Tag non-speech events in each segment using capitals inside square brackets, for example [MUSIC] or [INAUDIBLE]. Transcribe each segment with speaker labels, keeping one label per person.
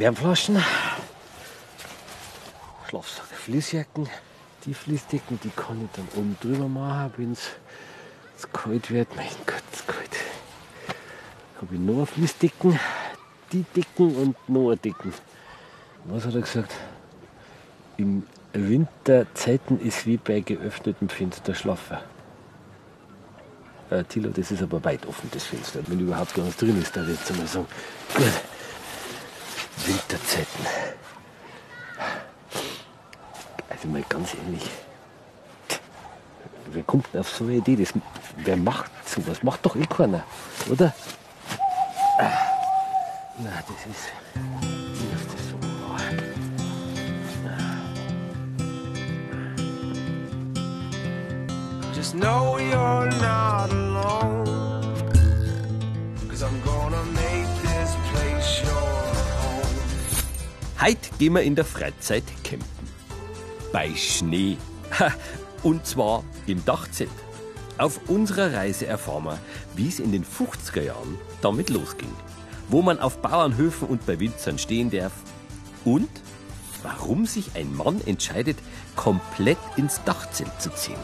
Speaker 1: Wärmflaschen, Schlafsack, Fließjacken. Die Fließdecken, die kann ich dann oben drüber machen, wenn es kalt wird. Mein Gott, es kalt. Habe ich noch eine Fließdecken, die Decken und noch eine Decken. Was hat er gesagt? Im Winterzeiten ist wie bei geöffnetem Fenster schlafen. Äh, Tilo, das ist aber weit offen, das Fenster. Wenn überhaupt gar nichts drin ist, da jetzt einmal sagen. Gut. Winterzeiten. Also mal ganz ehrlich. Wer kommt denn auf so eine Idee? Das, wer macht sowas? Macht doch eh keiner, oder? Na, das ist. Wie ist das so?
Speaker 2: Just know you're not alone.
Speaker 3: Gehen wir in der Freizeit campen. Bei Schnee. Und zwar im Dachzelt. Auf unserer Reise erfahren wir, wie es in den 50er Jahren damit losging. Wo man auf Bauernhöfen und bei Winzern stehen darf. Und warum sich ein Mann entscheidet, komplett ins Dachzelt zu ziehen.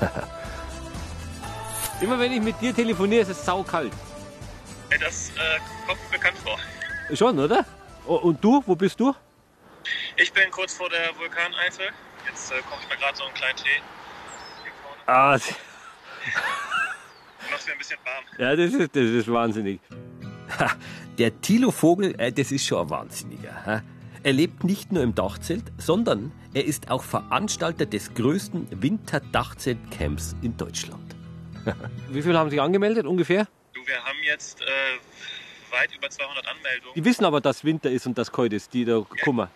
Speaker 3: [LAUGHS]
Speaker 1: Immer wenn ich mit dir telefoniere, ist es saukalt.
Speaker 4: Ey, Das äh, kommt bekannt vor.
Speaker 1: Schon, oder? Und du, wo bist du?
Speaker 4: Ich bin kurz vor der Vulkaneifel. Jetzt äh, koche ich mir gerade so einen kleinen Tee. Hier vorne.
Speaker 1: Ah, [LAUGHS]
Speaker 4: Macht mir ein bisschen warm.
Speaker 1: ja, das ist, das ist wahnsinnig.
Speaker 3: Ha, Der Thilo Vogel, äh, das ist schon ein Wahnsinniger. ha? Er lebt nicht nur im Dachzelt, sondern er ist auch Veranstalter des größten Winterdachzeltcamps in Deutschland. [LAUGHS]
Speaker 1: Wie viele haben sich angemeldet ungefähr?
Speaker 4: Du, wir haben jetzt äh, weit über 200 Anmeldungen.
Speaker 1: Die wissen aber, dass Winter ist und dass kalt ist, die da kommen.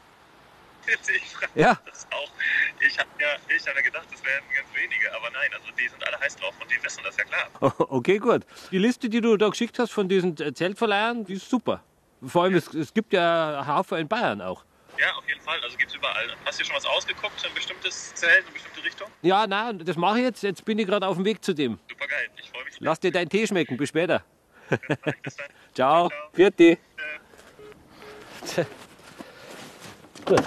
Speaker 4: Ich frage
Speaker 1: Ja. [LAUGHS]
Speaker 4: das auch. Ich habe ja, ich hab ja gedacht, das wären ganz wenige. Aber nein, also die sind alle heiß drauf und die wissen das ja klar. [LAUGHS]
Speaker 1: Okay, gut. Die Liste, die du da geschickt hast von diesen Zeltverleihern, die ist super. Vor allem, es, es gibt ja Haufen in Bayern auch.
Speaker 4: Ja, auf jeden Fall. Also gibt's überall. Hast du schon was ausgeguckt? Ein bestimmtes Zelt, eine bestimmte Richtung?
Speaker 1: Ja, nein, das mache ich jetzt. Jetzt bin ich gerade auf dem Weg zu dem.
Speaker 4: Super geil. Ich freue mich.
Speaker 1: Lass dir deinen Tee schmecken. Bis später.
Speaker 4: Bis [LAUGHS] dann.
Speaker 1: Ciao.
Speaker 4: Ciao.
Speaker 1: Vierte. Tja. Gut.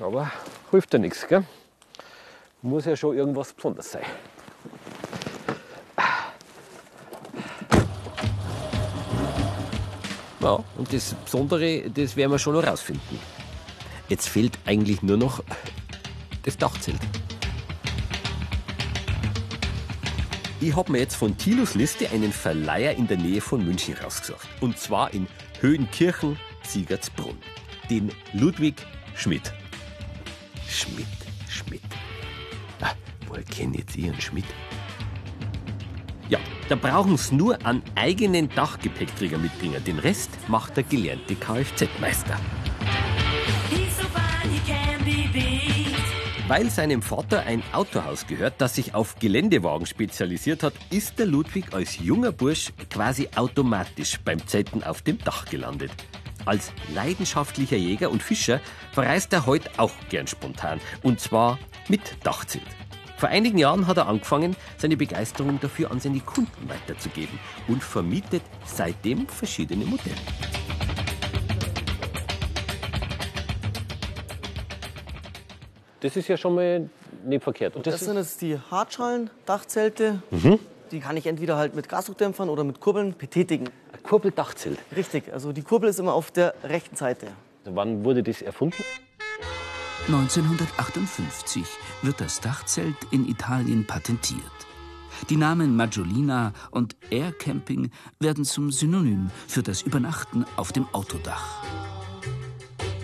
Speaker 1: Aber hilft ja nichts, gell? Muss ja schon irgendwas Besonderes sein. Ja, und das Besondere, das werden wir schon noch rausfinden. Jetzt fehlt eigentlich nur noch das Dachzelt. Ich habe mir jetzt von Tilos Liste einen Verleiher in der Nähe von München rausgesucht. Und zwar in Höhenkirchen, Siegertsbrunn. Den Ludwig Schmidt. Schmidt, Schmidt. Ah, woher kennt jetzt Ihren Schmidt? Ja, da brauchen Sie nur einen eigenen Dachgepäckträger mitbringen. Den Rest macht der gelernte Kfz-Meister.
Speaker 3: Weil seinem Vater ein Autohaus gehört, das sich auf Geländewagen spezialisiert hat, ist der Ludwig als junger Bursch quasi automatisch beim Zelten auf dem Dach gelandet. Als leidenschaftlicher Jäger und Fischer verreist er heute auch gern spontan. Und zwar mit Dachzelt. Vor einigen Jahren hat er angefangen, seine Begeisterung dafür an seine Kunden weiterzugeben und vermietet seitdem verschiedene Modelle.
Speaker 1: Das ist ja schon mal nicht verkehrt. Und
Speaker 5: Das, sind jetzt die Hartschalen-Dachzelte. Die kann ich entweder halt mit Gasdruckdämpfern oder mit Kurbeln betätigen.
Speaker 1: ein Kurbeldachzelt.
Speaker 5: Richtig, also die Kurbel ist immer auf der rechten Seite.
Speaker 1: Also wann wurde das erfunden?
Speaker 6: 1958 wird das Dachzelt in Italien patentiert. Die Namen Maggiolina und Air Camping werden zum Synonym für das Übernachten auf dem Autodach.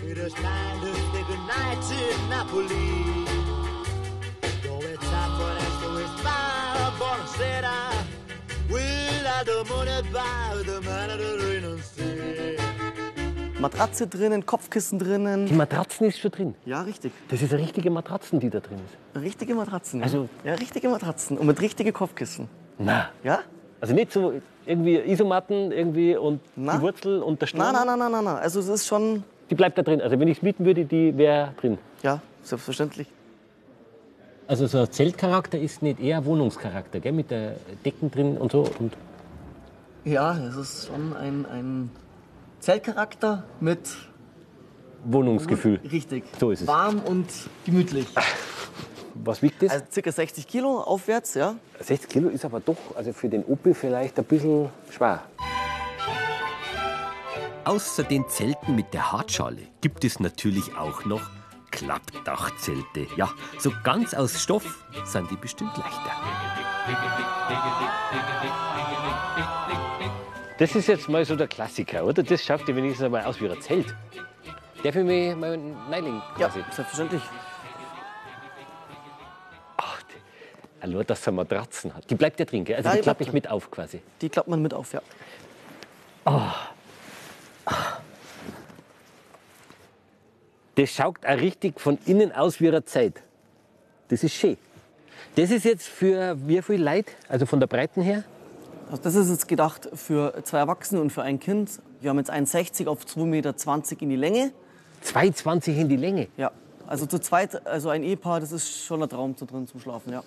Speaker 7: It is time to say goodnight to Napoli.
Speaker 5: Matratze drinnen, Kopfkissen
Speaker 1: Die
Speaker 5: drinnen.
Speaker 1: Matratzen ist schon drin.
Speaker 5: Ja, richtig.
Speaker 1: Das ist eine richtige Matratzen, die da drin ist.
Speaker 5: Richtige Matratzen. ja.
Speaker 1: Also-
Speaker 5: ja, richtige Matratzen. Und mit richtigen Kopfkissen.
Speaker 1: Na,
Speaker 5: Ja?
Speaker 1: also nicht so irgendwie Isomatten irgendwie und
Speaker 5: Na?
Speaker 1: die Wurzel und der Stamm.
Speaker 5: Nein, nein, nein, nein, nein, nein. Also es ist schon,
Speaker 1: Die bleibt da drin. Also wenn ich es mieten würde, die wäre drin.
Speaker 5: ja, selbstverständlich.
Speaker 1: Also so ein Zeltcharakter ist nicht eher Wohnungscharakter, gell? Mit der Decken drin und so. Und
Speaker 5: Ja, es ist schon ein, ein Zeltcharakter mit
Speaker 2: Wohnungsgefühl.
Speaker 5: Richtig.
Speaker 2: So ist es.
Speaker 5: Warm und gemütlich.
Speaker 2: Was wiegt das?
Speaker 5: Also circa 60 Kilo aufwärts, ja.
Speaker 2: 60 Kilo ist aber doch, also für den Opel vielleicht ein bisschen schwer.
Speaker 1: Außer den Zelten mit der Hartschale gibt es natürlich auch noch Klappdachzelte. Ja, so ganz aus Stoff sind die bestimmt leichter.
Speaker 2: Das ist jetzt mal so der Klassiker, oder? Das schaut ja wenigstens einmal aus wie ein Zelt. Darf ich mich mal reinlegen?
Speaker 5: Ja,
Speaker 2: quasi?
Speaker 5: selbstverständlich.
Speaker 2: Ach, allein, dass er Matratzen hat. Die bleibt ja drin, gell? Also
Speaker 5: Ja,
Speaker 2: die
Speaker 5: die
Speaker 2: klappe ich mit auf quasi.
Speaker 5: Die klappt man mit auf, ja.
Speaker 2: Das schaut auch richtig von innen aus wie eine Zeit. Das ist schön. Das ist jetzt für wie viel Leute? Also von der Breiten her?
Speaker 5: Also das ist jetzt gedacht für zwei Erwachsene und für ein Kind. Wir haben jetzt 1,60 auf 2,20 Meter in die Länge.
Speaker 2: 2,20 in die Länge.
Speaker 5: Ja, also zu zweit, also ein Ehepaar, das ist schon ein Traum zu drin zum Schlafen, ja.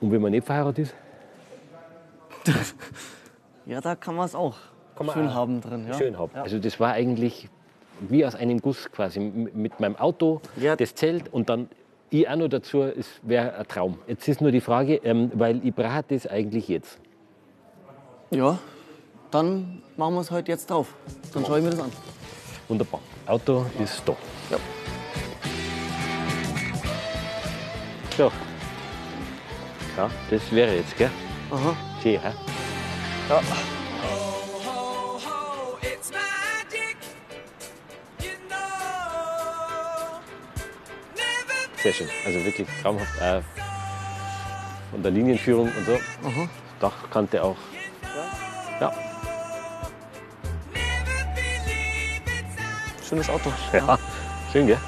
Speaker 2: Und wenn man nicht verheiratet ist? [LAUGHS]
Speaker 5: Ja, da kann man es auch
Speaker 2: man
Speaker 5: schön
Speaker 2: auch
Speaker 5: haben drin. Ja.
Speaker 2: Schön haben.
Speaker 5: Ja.
Speaker 2: Also das war eigentlich wie aus einem Guss quasi. Mit meinem Auto,
Speaker 5: Ja.
Speaker 2: das Zelt und dann ich auch noch dazu, es wäre ein Traum. Jetzt ist nur die Frage, ähm, weil ich brauche das eigentlich jetzt.
Speaker 5: ja, dann machen wir es heute jetzt drauf. Dann schaue ich mir das an.
Speaker 2: Wunderbar. Auto ist da.
Speaker 5: Ja.
Speaker 2: So. Ja, das wäre jetzt, gell?
Speaker 5: Aha.
Speaker 2: Schön, hä?
Speaker 5: Ja.
Speaker 2: Sehr schön. Also wirklich traumhaft. Auch von der Linienführung und so. Dachkante auch. Ja.
Speaker 5: Schönes Auto.
Speaker 2: ja. Schön, gell?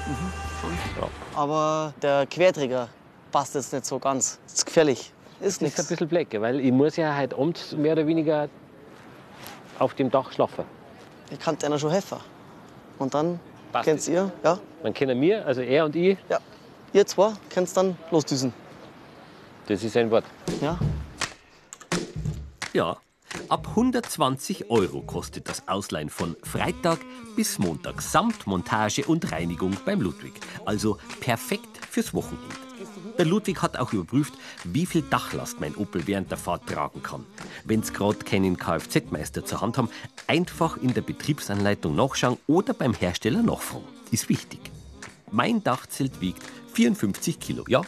Speaker 5: Aber der Querträger passt jetzt nicht so ganz. Das ist gefährlich. Ist
Speaker 2: Das ist ein
Speaker 5: nichts.
Speaker 2: bisschen blöd, gell? weil ich muss ja heute Abend mehr oder weniger auf dem Dach schlafen.
Speaker 5: Ich kann einer schon helfen. Und dann
Speaker 2: Passt
Speaker 5: kennt ihr, ja,
Speaker 2: Man kennt mir, also er und ich,
Speaker 5: ja. Ihr zwei könnt dann losdüsen.
Speaker 2: das ist ein Wort.
Speaker 5: Ja.
Speaker 1: Ja, ab 120 Euro kostet das Ausleihen von Freitag bis Montag samt Montage und Reinigung beim Ludwig. Also perfekt fürs Wochenende. Der Ludwig hat auch überprüft, wie viel Dachlast mein Opel während der Fahrt tragen kann. Wenn's gerade keinen Kfz-Meister zur Hand haben, einfach in der Betriebsanleitung nachschauen oder beim Hersteller nachfragen. Ist wichtig. Mein Dachzelt wiegt 54 Kilo. Ja,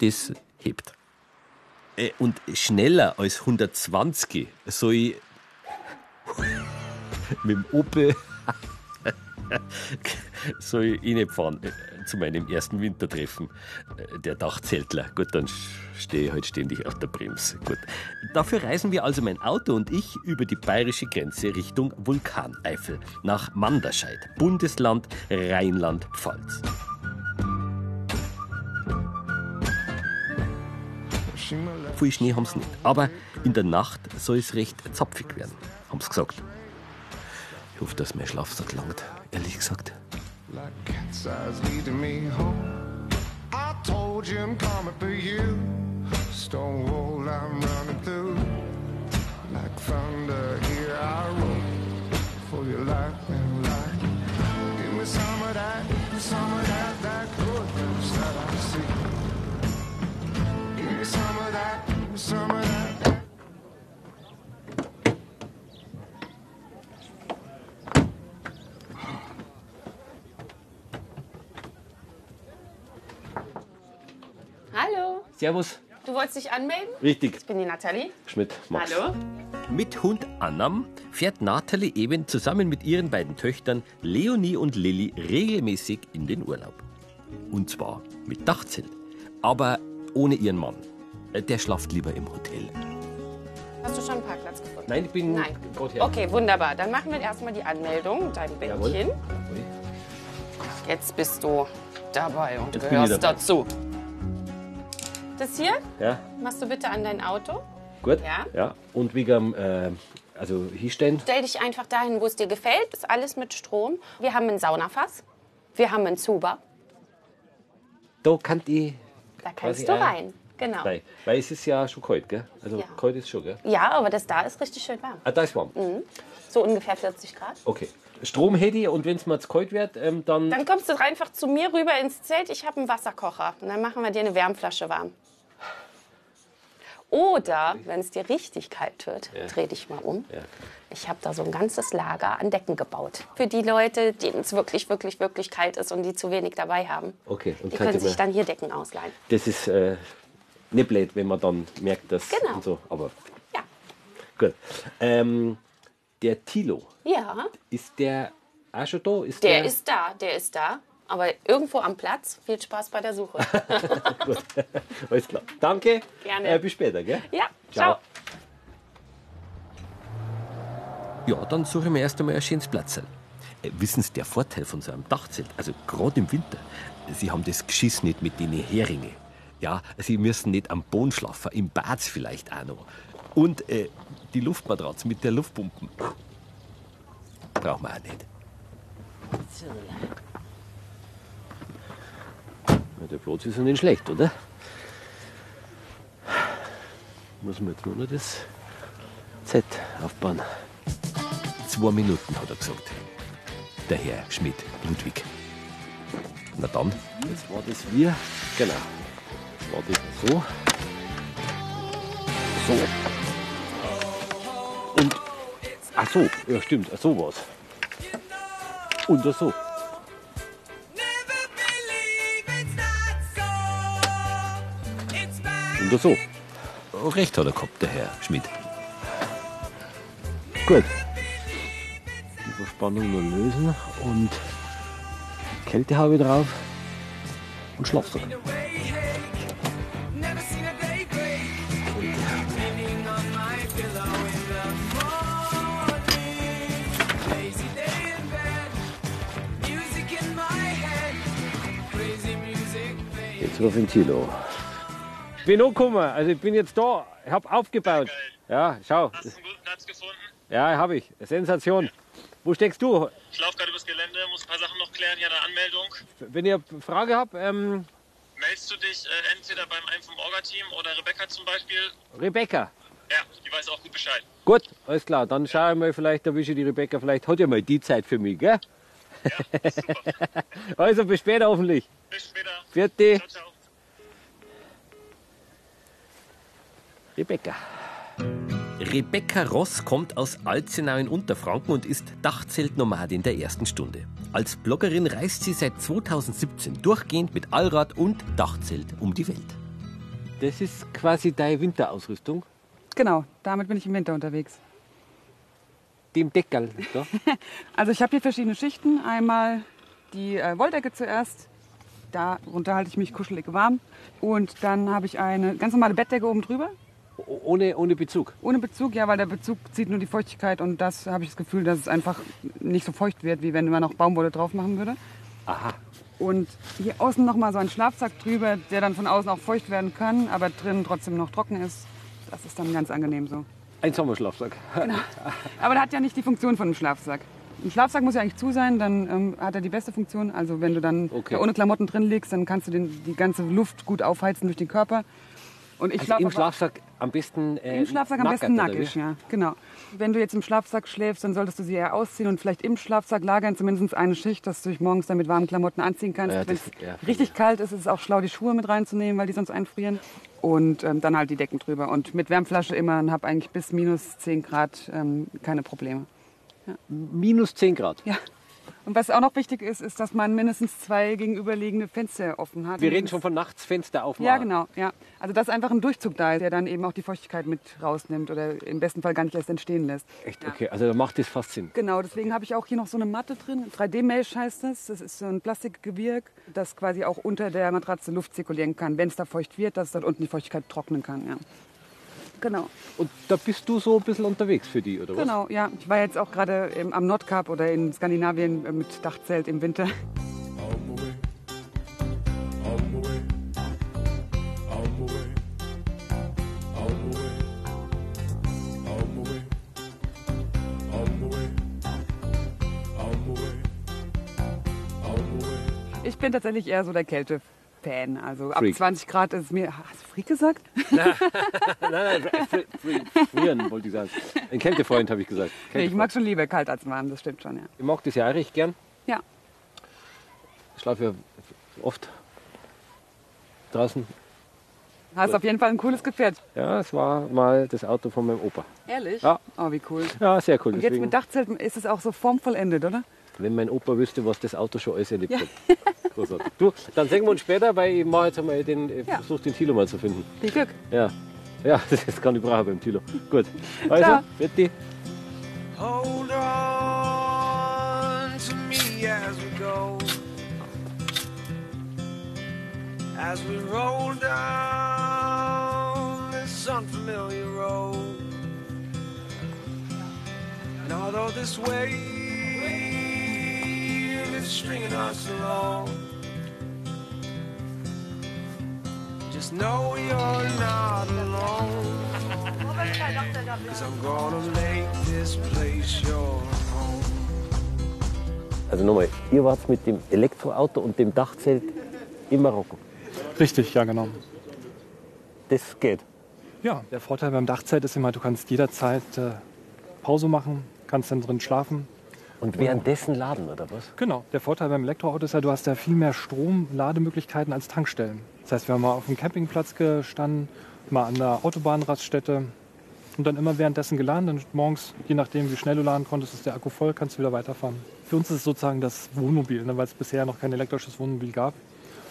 Speaker 1: das hebt. Äh, Und schneller als 120 soll ich [LAUGHS] mit dem Opel [LAUGHS] soll ich eh nicht fahren äh, zu meinem ersten Wintertreffen. Äh, Der Dachzeltler. Gut, dann stehe ich halt ständig auf der Bremse. Gut. Dafür reisen wir also mein Auto und ich über die bayerische Grenze Richtung Vulkaneifel nach Manderscheid, Bundesland Rheinland-Pfalz. Viel Schnee haben sie nicht. Aber in der Nacht soll es recht zapfig werden, haben sie gesagt. Ich hoffe, dass mein Schlafsack langt, ehrlich gesagt.
Speaker 8: like
Speaker 9: Hallo,
Speaker 2: Servus.
Speaker 9: du wolltest dich anmelden?
Speaker 2: Richtig.
Speaker 9: Ich bin die Nathalie.
Speaker 2: Schmidt, Max.
Speaker 9: Hallo.
Speaker 1: Mit Hund Annam fährt Nathalie eben zusammen mit ihren beiden Töchtern Leonie und Lilly regelmäßig in den Urlaub. Und zwar mit Dachzelt. Aber ohne ihren Mann. Äh, Der schlaft lieber im Hotel.
Speaker 9: Hast du schon einen Parkplatz gefunden?
Speaker 2: Nein, ich bin
Speaker 9: Nein.
Speaker 2: gerade her.
Speaker 9: Okay, wunderbar. Dann machen wir erstmal die Anmeldung, dein. Bändchen.
Speaker 2: Jawohl.
Speaker 9: Jetzt bist du dabei und
Speaker 2: Jetzt
Speaker 9: gehörst
Speaker 2: dabei.
Speaker 9: dazu. Das hier
Speaker 2: Ja,
Speaker 9: machst du bitte an dein Auto.
Speaker 2: gut.
Speaker 9: Ja.
Speaker 2: ja. Und wegen, äh, also hinstellen.
Speaker 9: Stell dich einfach dahin, wo es dir gefällt. Ist alles mit Strom. Wir haben ein Saunafass. Wir haben einen Zuber.
Speaker 2: Da kann ich
Speaker 9: Da kannst du
Speaker 2: äh,
Speaker 9: rein. Genau.
Speaker 1: Weil, weil es ist ja schon kalt, gell? Also
Speaker 9: Ja.
Speaker 1: kalt ist schon, gell?
Speaker 9: Ja, aber das da ist richtig schön warm.
Speaker 1: Ah, da ist warm.
Speaker 9: So ungefähr 40 Grad.
Speaker 1: Okay. Strom hätte ich und wenn es mal zu kalt wird, ähm, dann.
Speaker 9: Dann kommst du einfach zu mir rüber ins Zelt. Ich habe einen Wasserkocher. Und dann machen wir dir eine Wärmflasche warm. Oder, wenn es dir richtig kalt wird, dreh dich mal um.
Speaker 1: Ja.
Speaker 9: Ich habe da so ein ganzes Lager an Decken gebaut. Für die Leute, denen es wirklich, wirklich, wirklich kalt ist und die zu wenig dabei haben.
Speaker 1: Okay, und
Speaker 9: Die können sich dann hier Decken ausleihen.
Speaker 1: Das ist äh, nicht blöd, wenn man dann merkt, dass.
Speaker 9: Genau.
Speaker 1: Und so. Aber
Speaker 9: Ja.
Speaker 1: gut. Ähm, der Tilo,
Speaker 9: Ja,
Speaker 1: ist der auch schon da? Ist
Speaker 9: der ist da, der ist da. Aber irgendwo am Platz. Viel Spaß bei der Suche. [LAUGHS]
Speaker 1: Gut. Alles klar. Danke.
Speaker 9: Gerne.
Speaker 1: Äh, bis später, gell?
Speaker 9: ja,
Speaker 1: Ciao.
Speaker 9: ciao.
Speaker 8: Ja, dann suche ich mir erst einmal ein schönes Platz. Äh, wissen Sie, der Vorteil von so einem Dachzelt, also gerade im Winter, Sie haben das Geschiss nicht mit den Heringe. Ja, Sie müssen nicht am Boden schlafen, im Bad vielleicht auch noch. Und äh, die Luftmatratze mit der Luftpumpen. Brauchen wir auch nicht.
Speaker 1: Ja, der Platz ist ja nicht schlecht, oder? Muss man jetzt nur noch das Z aufbauen.
Speaker 8: Zwei Minuten, hat er gesagt. Der Herr Schmidt, Ludwig. Na dann,
Speaker 1: Jetzt war das wir. Genau. Jetzt war das so. So. Und. Ach so, ja stimmt, ach so war's. Und das so. Und das so.
Speaker 8: recht hat er gehabt, der Herr Schmidt.
Speaker 1: Gut. Die Verspannung nur lösen und Kälte habe ich drauf und Schlafsack. Den Tilo. Ich bin angekommen, also ich bin jetzt da. Ich habe aufgebaut. Ja, schau.
Speaker 4: Hast du einen guten Platz gefunden?
Speaker 1: Ja, habe ich. Sensation. Wo steckst du?
Speaker 4: Ich laufe gerade übers Gelände, muss ein paar Sachen noch klären. Ja, eine Anmeldung.
Speaker 1: Wenn ihr Frage habt, ähm,
Speaker 4: Meldest du dich äh, entweder beim einen vom Orga-Team oder Rebecca zum Beispiel?
Speaker 1: Rebecca.
Speaker 4: Ja, die weiß auch gut Bescheid.
Speaker 1: Gut, alles klar. Dann schaue ich mal, vielleicht erwische ich die Rebecca. Vielleicht hat ja mal die Zeit für mich, gell?
Speaker 4: Ja, super.
Speaker 1: Also bis später hoffentlich.
Speaker 4: Bis später.
Speaker 1: Vierte.
Speaker 4: Ciao, ciao.
Speaker 1: Rebecca.
Speaker 8: Rebecca Ross kommt aus Alzenau in Unterfranken und ist Dachzeltnomadin der ersten Stunde. Als Bloggerin reist sie seit 2017 durchgehend mit Allrad und Dachzelt um die Welt.
Speaker 1: Das ist quasi deine Winterausrüstung.
Speaker 10: Genau, damit bin ich im Winter unterwegs.
Speaker 1: Dem Deckerl. Da. [LAUGHS]
Speaker 10: Also ich habe hier verschiedene Schichten. Einmal die äh, Wolldecke zuerst. Darunter halte ich mich kuschelig warm. Und dann habe ich eine ganz normale Bettdecke oben drüber.
Speaker 1: Ohne, ohne Bezug.
Speaker 10: Ohne Bezug, ja, weil der Bezug zieht nur die Feuchtigkeit und das habe ich das Gefühl, dass es einfach nicht so feucht wird, wie wenn man noch Baumwolle drauf machen würde.
Speaker 1: Aha.
Speaker 10: Und hier außen nochmal so ein Schlafsack drüber, der dann von außen auch feucht werden kann, aber drinnen trotzdem noch trocken ist. Das ist dann ganz angenehm so.
Speaker 1: Ein Sommerschlafsack.
Speaker 10: Aber der hat ja nicht die Funktion von einem Schlafsack. Ein Schlafsack muss ja eigentlich zu sein, dann ähm, hat er die beste Funktion. Also wenn du dann
Speaker 1: Okay.
Speaker 10: ohne Klamotten drin liegst, dann kannst du den, die ganze Luft gut aufheizen durch den Körper. Und ich
Speaker 1: Also
Speaker 10: schlafe
Speaker 1: im Schlafsack am besten äh,
Speaker 10: Im Schlafsack am besten
Speaker 1: nackert,
Speaker 10: nackig, ja, genau. Wenn du jetzt im Schlafsack schläfst, dann solltest du sie eher ausziehen und vielleicht im Schlafsack lagern, zumindest eine Schicht, dass du dich morgens dann mit warmen Klamotten anziehen kannst.
Speaker 1: Ja,
Speaker 10: Wenn es
Speaker 1: ja.
Speaker 10: richtig kalt ist, ist es auch schlau, die Schuhe mit reinzunehmen, weil die sonst einfrieren. Und ähm, dann halt die Decken drüber. Und mit Wärmflasche immer und habe eigentlich bis minus 10 Grad ähm, keine Probleme.
Speaker 1: Minus 10 Grad.
Speaker 10: Ja. Und was auch noch wichtig ist, ist, dass man mindestens zwei gegenüberliegende Fenster offen hat.
Speaker 1: Wir reden schon von nachts Fenster aufmachen.
Speaker 10: Ja, genau. Ja. Also dass einfach ein Durchzug da ist, der dann eben auch die Feuchtigkeit mit rausnimmt oder im besten Fall gar nicht erst entstehen lässt.
Speaker 1: Echt, okay. Also da macht das fast Sinn.
Speaker 10: Genau, deswegen habe ich auch hier noch so eine Matte drin. 3D-Mesh heißt das. Das ist so ein Plastikgewirk, das quasi auch unter der Matratze Luft zirkulieren kann, wenn es da feucht wird, dass dort unten die Feuchtigkeit trocknen kann. Ja. Genau,
Speaker 1: Und da bist du so ein bisschen unterwegs für die, oder was?
Speaker 10: genau, ja. Ich war jetzt auch gerade am Nordkap oder in Skandinavien äh, mit Dachzelt im Winter. Ich bin tatsächlich eher so der Kälte. Fan. Also ab
Speaker 1: Freak.
Speaker 10: 20 Grad ist mir. Hast du Freak gesagt? [LAUGHS]
Speaker 1: nein, nein, fri- frieren wollte ich sagen. Ein Kältefreund habe ich gesagt.
Speaker 10: Nee, ich mag schon lieber kalt als warm, das stimmt schon, ja.
Speaker 1: Ich mag das ja auch recht gern.
Speaker 10: Ja.
Speaker 1: Ich schlafe ja oft draußen.
Speaker 10: Hast auf jeden Fall ein cooles Gefährt.
Speaker 1: Ja, es war mal das Auto von meinem Opa.
Speaker 10: Ehrlich?
Speaker 1: Ja.
Speaker 10: Oh, wie cool.
Speaker 1: Ja, sehr cool.
Speaker 10: Und jetzt mit Dachzelten ist es auch so formvollendet, oder?
Speaker 1: wenn mein Opa wüsste, was das Auto schon alles erlebt
Speaker 10: Ja.
Speaker 1: hat. [LAUGHS] Großartig. Du, dann sehen wir uns später, weil ich mache jetzt einmal den, ich
Speaker 10: Ja.
Speaker 1: versuche den Thilo mal zu finden.
Speaker 10: Viel Glück.
Speaker 1: Ja. Ja, [LAUGHS] das kann ich brauchen beim Thilo. Gut. Also,
Speaker 10: Ciao.
Speaker 1: bitte.
Speaker 2: Hold on to me as we go. As we roll down this unfamiliar road. And although this wave is stringing us along, just know you're not alone. Cause I'm gonna make this place your home.
Speaker 1: Also nochmal, ihr wart mit dem Elektroauto und dem Dachzelt in Marokko.
Speaker 11: Richtig, ja genau.
Speaker 1: Das geht.
Speaker 11: Ja, der Vorteil beim Dachzelt ist immer, du kannst jederzeit äh, Pause machen, kannst dann drin schlafen.
Speaker 1: Und währenddessen laden, oder was?
Speaker 11: Genau, der Vorteil beim Elektroauto ist ja, du hast ja viel mehr Strom, Lademöglichkeiten als Tankstellen. Das heißt, wir haben mal auf dem Campingplatz gestanden, mal an der Autobahnraststätte und dann immer währenddessen geladen. Dann morgens, je nachdem wie schnell du laden konntest, ist der Akku voll, kannst du wieder weiterfahren. Für uns ist es sozusagen das Wohnmobil, ne, weil es bisher noch kein elektrisches Wohnmobil gab.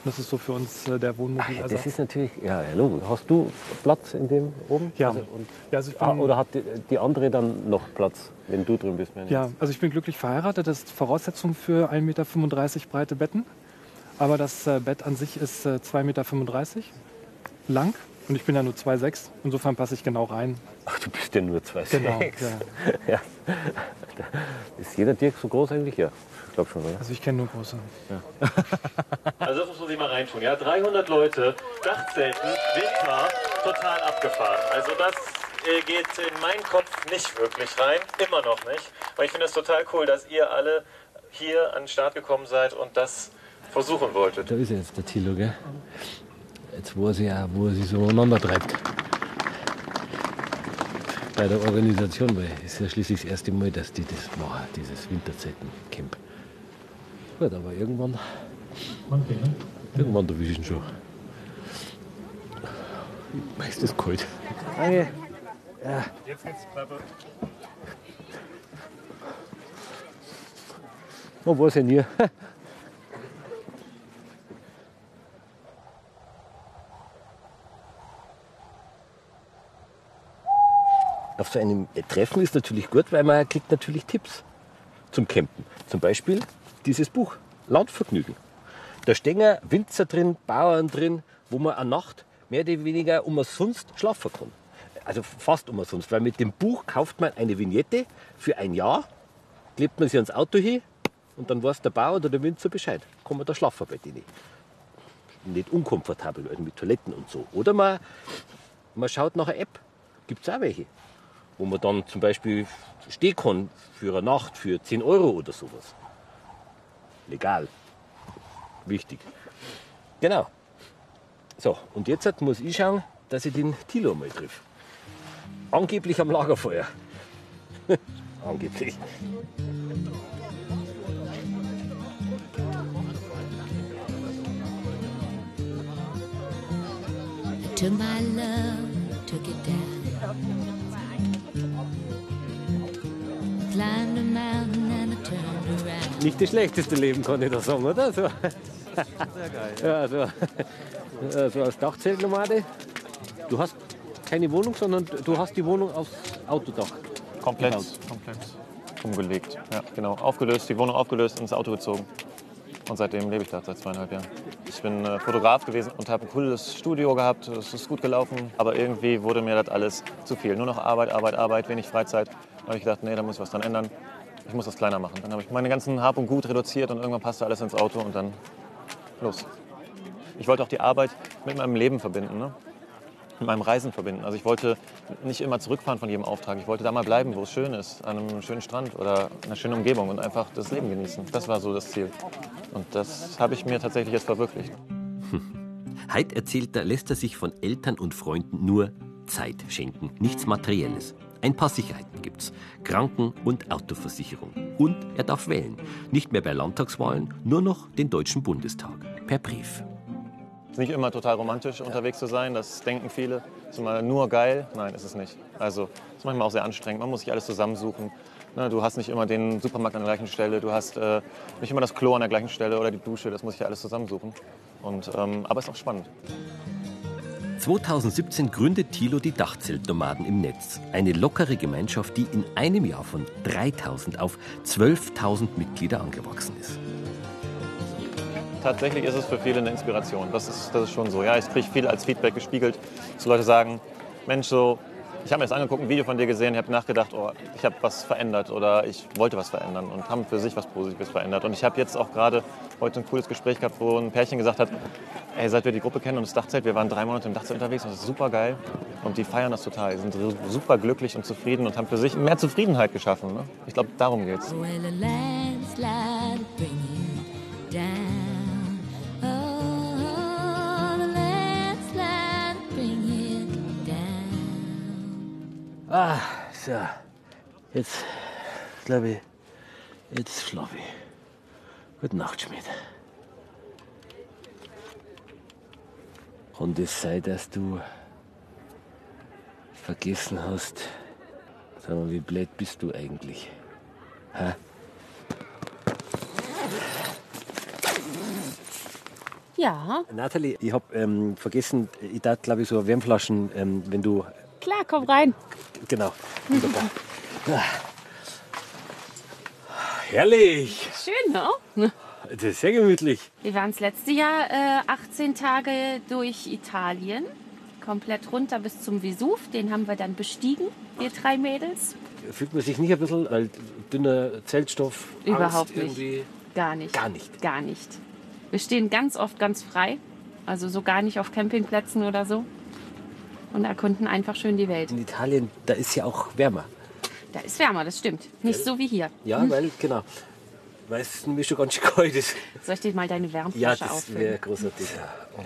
Speaker 11: Das ist so für uns äh, der Wohnmobilersatz.
Speaker 1: Das ist natürlich, ja, ja, logisch. Hast du Platz in dem oben?
Speaker 11: Ja.
Speaker 1: Also, und,
Speaker 11: Ja, also
Speaker 1: ah, oder hat die, die andere dann noch Platz, wenn du drin bist?
Speaker 11: Ja, also ich bin glücklich verheiratet. Das ist Voraussetzung für 1,35 Meter breite Betten. Aber das äh, Bett an sich ist äh, 2,35 Meter lang und ich bin ja nur 2,6. Insofern passe ich genau rein.
Speaker 1: Ach, du bist ja nur 2,6.
Speaker 11: Genau, ja. [LAUGHS]
Speaker 1: ja. Ist jeder Dirk so groß eigentlich? Ja, glaube schon, oder?
Speaker 11: Also ich kenne nur große. [LAUGHS]
Speaker 4: Also das muss man sich mal reintun. Ja, 300 Leute, Dachzelten, Windpark, total abgefahren. Also das äh, geht in meinen Kopf nicht wirklich rein, immer noch nicht. Aber ich finde es total cool, dass ihr alle hier an den Start gekommen seid und das versuchen wolltet.
Speaker 1: Da ist jetzt der Thilo, gell? Jetzt weiß ich auch, wo er sich so aneinander treibt. Bei der Organisation, weil es ist ja schließlich das erste Mal, dass die das machen, dieses Winterzelten-Camp. Gut, aber irgendwann. Irgendwann erwische ich ihn schon. Mir ist das kalt. Danke. Ja.
Speaker 4: Jetzt geht's, Klappe.
Speaker 1: Man weiß ja nie. Auf so einem Treffen ist natürlich gut, weil man kriegt natürlich Tipps zum Campen. Zum Beispiel dieses Buch Landvergnügen. Da stehen Winzer drin, Bauern drin, wo man eine Nacht mehr oder weniger umsonst schlafen kann. Also fast umsonst, weil mit dem Buch kauft man eine Vignette für ein Jahr, klebt man sie ans Auto hin und dann weiß der Bauer oder der Winzer Bescheid. Kann man da schlafen bei denen. Nicht unkomfortabel, also mit Toiletten und so. Oder man, man schaut nach einer App, gibt es auch welche, wo man dann zum Beispiel stehen kann für eine Nacht für 10 Euro oder sowas. Legal. Wichtig. Genau. So, und jetzt muss ich schauen, dass ich den Thilo mal triff. Angeblich am Lagerfeuer. [LAUGHS] Angeblich.
Speaker 12: To my love, took it down.
Speaker 1: Nicht das schlechteste Leben, kann ich da sagen, oder? So. Sehr
Speaker 13: geil.
Speaker 1: Ja, so, ja, so als Dachzeltnomade. Du hast keine Wohnung, sondern du hast die Wohnung aufs Autodach.
Speaker 4: Komplett,
Speaker 1: gebaut.
Speaker 4: komplett umgelegt. Ja, genau. Aufgelöst, die Wohnung aufgelöst ins Auto gezogen. Und seitdem lebe ich da, seit zweieinhalb Jahren. Ich bin äh, Fotograf gewesen und habe ein cooles Studio gehabt. Es ist gut gelaufen. Aber irgendwie wurde mir das alles zu viel. Nur noch Arbeit, Arbeit, Arbeit, wenig Freizeit. Da habe ich gedacht, nee, da muss ich was dran ändern. Ich muss das kleiner machen. Dann habe ich meine ganzen Hab und Gut reduziert und irgendwann passte alles ins Auto und dann los. Ich wollte auch die Arbeit mit meinem Leben verbinden. Ne? mit meinem Reisen verbinden. Also ich wollte nicht immer zurückfahren von jedem Auftrag. Ich wollte da mal bleiben, wo es schön ist, an einem schönen Strand oder einer schönen Umgebung und einfach das Leben genießen. Das war so das Ziel. Und das habe ich mir tatsächlich jetzt verwirklicht.
Speaker 14: Heute erzählt er, lässt er sich von Eltern und Freunden nur Zeit schenken, nichts Materielles. Ein paar Sicherheiten gibt's. Kranken- und Autoversicherung. Und er darf wählen. Nicht mehr bei Landtagswahlen, nur noch den Deutschen Bundestag. Per Brief.
Speaker 4: Es ist nicht immer total romantisch unterwegs zu sein, das denken viele. Es ist immer nur geil. Nein, ist es nicht. Also es ist manchmal auch sehr anstrengend. Man muss sich alles zusammensuchen. Ne, du hast nicht immer den Supermarkt an der gleichen Stelle, du hast äh, nicht immer das Klo an der gleichen Stelle oder die Dusche. Das muss ich alles zusammensuchen. Und, ähm, aber es ist auch spannend.
Speaker 14: 2017 gründet Thilo die Dachzeltnomaden im Netz. Eine lockere Gemeinschaft, die in einem Jahr von 3000 auf 12.000 Mitglieder angewachsen ist.
Speaker 4: Tatsächlich ist es für viele eine Inspiration. Das ist, das ist schon so. Ja, ich kriege viel als Feedback gespiegelt, dass Leute sagen, Mensch, so, ich habe mir das angeguckt, ein Video von dir gesehen, habe nachgedacht, oh, ich habe was verändert oder ich wollte was verändern und haben für sich was Positives verändert. Und ich habe jetzt auch gerade heute ein cooles Gespräch gehabt, wo ein Pärchen gesagt hat, ey, seit wir die Gruppe kennen und das Dachzelt, wir waren drei Monate im Dachzelt unterwegs und das ist super geil. Und die feiern das total, die sind super glücklich und zufrieden und haben für sich mehr Zufriedenheit geschaffen. Ne? Ich glaube, darum geht's.
Speaker 12: Will
Speaker 1: so. Jetzt, glaube ich, jetzt schlafe ich. Gute Nacht, Schmidt. Kann das sein, dass du vergessen hast? Sag mal, wie blöd bist du eigentlich? Hä?
Speaker 9: Ja,
Speaker 1: Nathalie, ich hab ähm, vergessen, ich darf glaube ich so Wärmflaschen, ähm, wenn du.
Speaker 9: Klar, komm rein.
Speaker 1: Genau. Wunderbar. Herrlich!
Speaker 9: Schön, ne?
Speaker 1: Das ist sehr gemütlich.
Speaker 9: Wir waren das letzte Jahr äh, 18 Tage durch Italien. Komplett runter bis zum Vesuv. Den haben wir dann bestiegen, wir drei Mädels.
Speaker 1: Fühlt man sich nicht ein bisschen, weil dünner Zeltstoff,
Speaker 9: Überhaupt
Speaker 1: Angst
Speaker 9: nicht.
Speaker 1: irgendwie.
Speaker 9: Gar nicht.
Speaker 1: Gar nicht.
Speaker 9: Gar nicht. Wir stehen ganz oft ganz frei. Also so gar nicht auf Campingplätzen oder so. Und erkunden einfach schön die Welt.
Speaker 1: In Italien, da ist ja auch wärmer.
Speaker 9: Da ist wärmer, das stimmt. Nicht so wie hier.
Speaker 1: Ja, weil, genau. Weil es nämlich schon ganz schön kalt ist.
Speaker 9: Soll ich dir mal deine
Speaker 1: Ja,
Speaker 9: Wärmflasche
Speaker 1: das
Speaker 9: auffüllen?
Speaker 1: wäre großartig. Oh.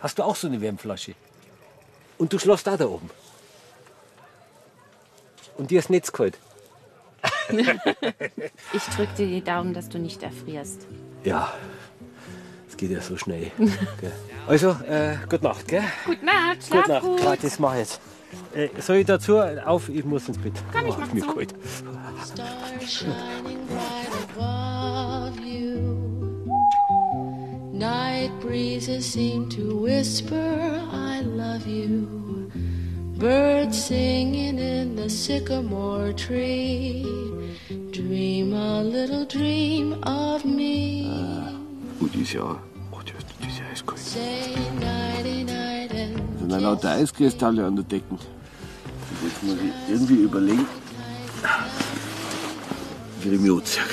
Speaker 1: Hast du auch so eine Wärmflasche? Und du schlossst da da oben. Und dir ist Netz kalt. [LAUGHS]
Speaker 9: Ich drücke dir die Daumen, dass du nicht erfrierst.
Speaker 1: Ja, es geht ja so schnell. gell. Also, äh, gute Nacht, gell?
Speaker 9: Gute Nacht, schlaf
Speaker 1: Gute Nacht.
Speaker 9: gut.
Speaker 1: Klar, das mache ich jetzt. Äh, soll ich dazu auf? Ich muss ins Bett.
Speaker 9: Komm, ich
Speaker 1: Oh,
Speaker 9: mach
Speaker 1: mir kalt.
Speaker 12: Stars shining bright above you. Night breezes seem to whisper, I love you. Birds singing in the sycamore tree. Dream a little dream of me.
Speaker 15: Gut ist ja. Oh, das, das ist ja eiskalt. Da sind lauter Eiskristalle an der Decke. Jetzt muss ich irgendwie überlegen, wie ich mich anziehe.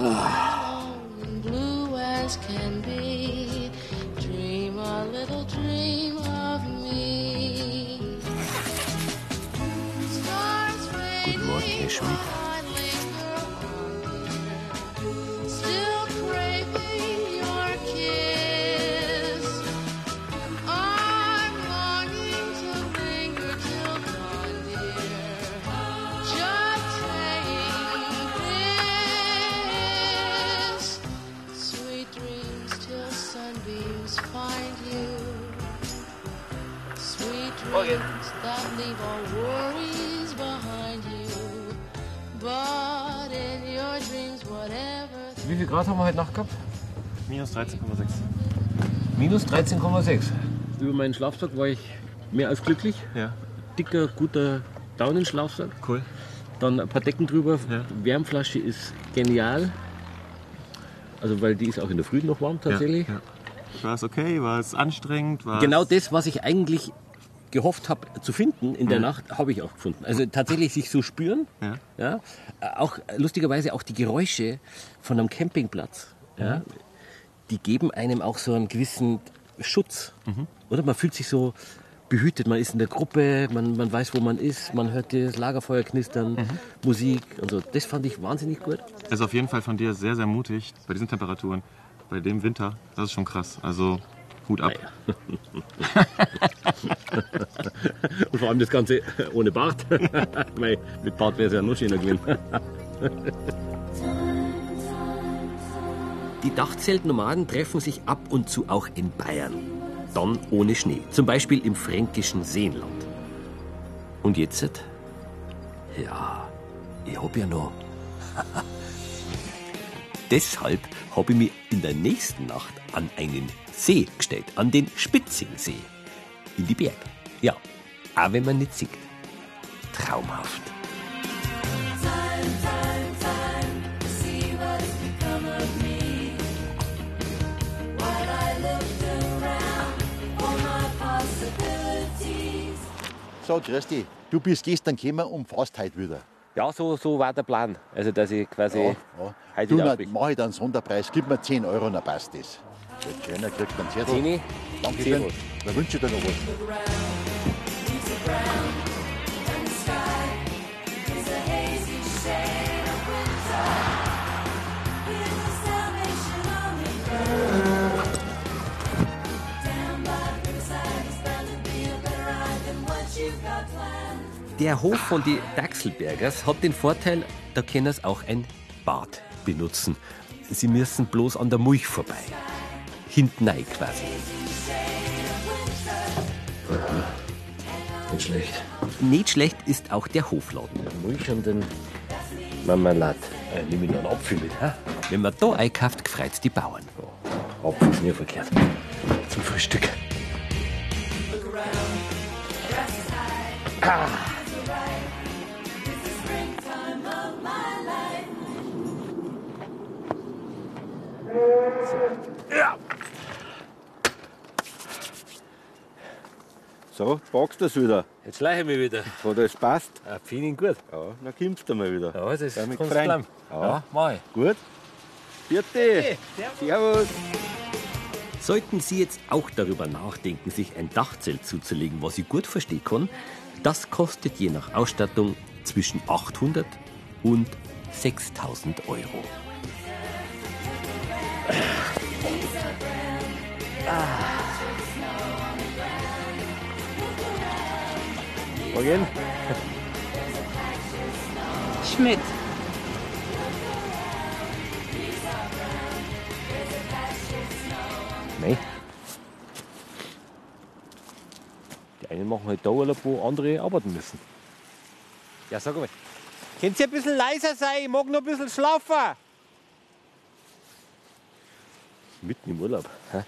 Speaker 15: Ah.
Speaker 12: Leave all worries behind you. But in your dreams, whatever.
Speaker 1: Wie viel Grad haben wir heute Nacht gehabt?
Speaker 4: Minus 13,6.
Speaker 1: Minus 13,6. Über meinen Schlafsack war ich mehr als glücklich.
Speaker 4: Ja.
Speaker 1: Dicker, guter Daunenschlafsack.
Speaker 4: Cool.
Speaker 1: Dann ein paar Decken drüber. Wärmflasche ist genial. Also weil die ist auch in der Früh noch warm tatsächlich.
Speaker 4: Ja, ja. War es okay? War es anstrengend? War
Speaker 1: Genau das, was ich eigentlich gehofft habe zu finden in der
Speaker 4: Ja.
Speaker 1: Nacht, habe ich auch gefunden. Also tatsächlich sich so spüren.
Speaker 4: Ja.
Speaker 1: Ja, Äh, auch äh, lustigerweise auch die Geräusche von einem Campingplatz. Ja, die geben einem auch so einen gewissen Schutz. Oder man fühlt sich so behütet. Man ist in der Gruppe, man, man weiß, wo man ist, man hört das Lagerfeuer knistern, Musik und so. Das fand ich wahnsinnig gut.
Speaker 4: Es ist auf jeden Fall von dir sehr, sehr mutig, bei diesen Temperaturen bei dem Winter, das ist schon krass. Also Hut ab. [LAUGHS]
Speaker 1: Und vor allem das Ganze ohne Bart. [LAUGHS] Weil mit Bart wäre es ja noch schöner gewesen. Die Dachzeltnomaden treffen sich ab und zu auch in Bayern. Dann ohne Schnee. Zum Beispiel im fränkischen Seenland. Und jetzt? Ja, ich hab ja noch. [LAUGHS] Deshalb habe ich mich in der nächsten Nacht an einen See gestellt, an den Spitzingsee. In die Berge. Ja, auch wenn man nicht sieht. Traumhaft.
Speaker 16: So, Christi, du bist gestern gekommen und fährst heute wieder.
Speaker 1: Ja, so, so war der Plan. Also, dass ich quasi
Speaker 16: Ja, ja.
Speaker 1: heute
Speaker 16: Du,
Speaker 1: wieder
Speaker 16: na, mach ich dann einen Sonderpreis. Gib mir 10 Euro, dann passt das. Wird schöner, kriegt man Zettel.
Speaker 1: Zehni?
Speaker 16: Dankeschön. Dann wünsche ich dir noch was.
Speaker 1: Der Hof von die Dachselbergers hat den Vorteil, da können sie auch ein Bad benutzen. Sie müssen bloß an der Mulch vorbei. Hinten rein quasi.
Speaker 13: Nicht schlecht.
Speaker 1: Nicht schlecht ist auch der Hofladen.
Speaker 13: Milch und den Marmelade. Äh, nimm ich noch einen Apfel mit, hä?
Speaker 1: Wenn man da einkauft, freut's die Bauern.
Speaker 13: Apfel ist nie verkehrt. Zum Frühstück.
Speaker 17: Ah.
Speaker 16: So, packst du das wieder?
Speaker 13: Jetzt schleiche ich mich wieder.
Speaker 16: So, das passt.
Speaker 13: Ja, finde ich gut.
Speaker 16: Ja, dann kommst du mal wieder.
Speaker 13: Ja, das ist
Speaker 16: Freund.
Speaker 13: klein.
Speaker 16: Ja.
Speaker 13: Ja, mach ich.
Speaker 16: Gut. Vierte. Servus.
Speaker 1: Sollten Sie jetzt auch darüber nachdenken, sich ein Dachzelt zuzulegen, was ich gut verstehen kann, das kostet je nach Ausstattung zwischen 800 und 6000 Euro.
Speaker 13: Morgen.
Speaker 5: Schmidt.
Speaker 1: Nein. Die einen machen halt da Urlaub, wo andere arbeiten müssen. Ja, sag mal.
Speaker 18: Könnt ihr ein bisschen leiser sein? Ich mag noch ein bisschen schlafen.
Speaker 1: Mitten im Urlaub. Hä?